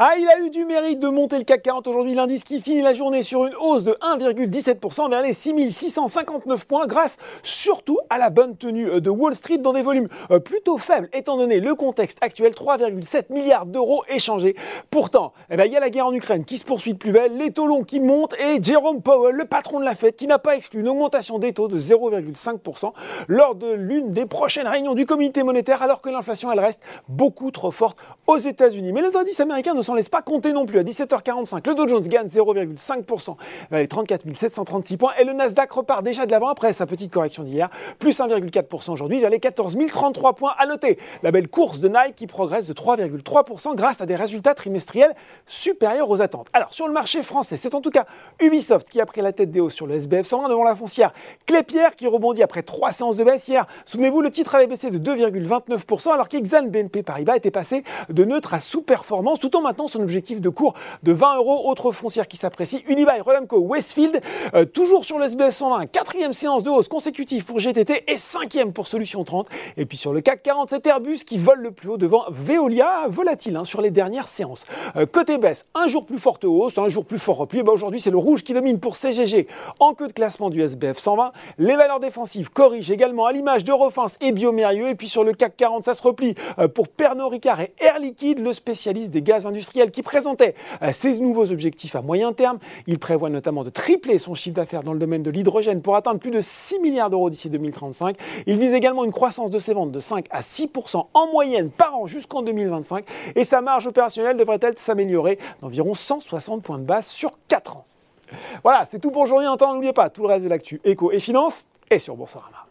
Ah, il a eu du mérite de monter le CAC 40 aujourd'hui, l'indice qui finit la journée sur une hausse de 1,17% vers les 6659 points grâce surtout à la bonne tenue euh, de Wall Street dans des volumes euh, plutôt faibles étant donné le contexte actuel, 3,7 milliards d'euros échangés. Pourtant, eh ben, il y a la guerre en Ukraine qui se poursuit de plus belle, les taux longs qui montent et Jerome Powell, le patron de la Fed, qui n'a pas exclu une augmentation des taux de 0,5% lors de l'une des prochaines réunions du comité monétaire alors que l'inflation elle reste beaucoup trop forte aux États-Unis. Mais les indices américains ne s'en laisse pas compter non plus. À 17h45, le Dow Jones gagne 0,5% vers les 34 736 points et le Nasdaq repart déjà de l'avant après sa petite correction d'hier, plus 1,4% aujourd'hui vers les 14 033 points. À noter la belle course de Nike qui progresse de 3,3% grâce à des résultats trimestriels supérieurs aux attentes. Alors sur le marché français, c'est en tout cas Ubisoft qui a pris la tête des hausses sur le SBF 120 devant la foncière. Clépierre qui rebondit après trois séances de baisse hier. Souvenez-vous, le titre avait baissé de 2,29% alors qu'Exane BNP Paribas était passé de neutre à sous-performance tout en maintenant son objectif de cours de 20 euros. Autre foncière qui s'apprécie, Unibail, Rodamco, Westfield, euh, toujours sur le SBS 120, quatrième séance de hausse consécutive pour GTT et cinquième pour Solution 30. Et puis sur le CAC 40, c'est Airbus qui vole le plus haut devant Veolia, volatile hein, sur les dernières séances. Euh, côté baisse, un jour plus forte hausse, un jour plus fort repli. Bah, Aujourd'hui, c'est le rouge qui domine pour CGG. En queue de classement du SBF 120, les valeurs défensives corrigent également à l'image d'Eurofins et Biomérieux. Et puis sur le CAC 40, ça se replie euh, pour Pernod Ricard et Air Liquide, le spécialiste des gaz industriels qui présentait euh, ses nouveaux objectifs à moyen terme. Il prévoit notamment de tripler son chiffre d'affaires dans le domaine de l'hydrogène pour atteindre plus de 6 milliards d'euros d'ici 2035. Il vise également une croissance de ses ventes de 5 à 6% en moyenne par an jusqu'en 2025 et sa marge opérationnelle devrait-elle s'améliorer d'environ 160 points de base sur 4 ans. Voilà, c'est tout pour aujourd'hui. N'oubliez pas, tout le reste de l'actu éco et finance est sur Boursorama.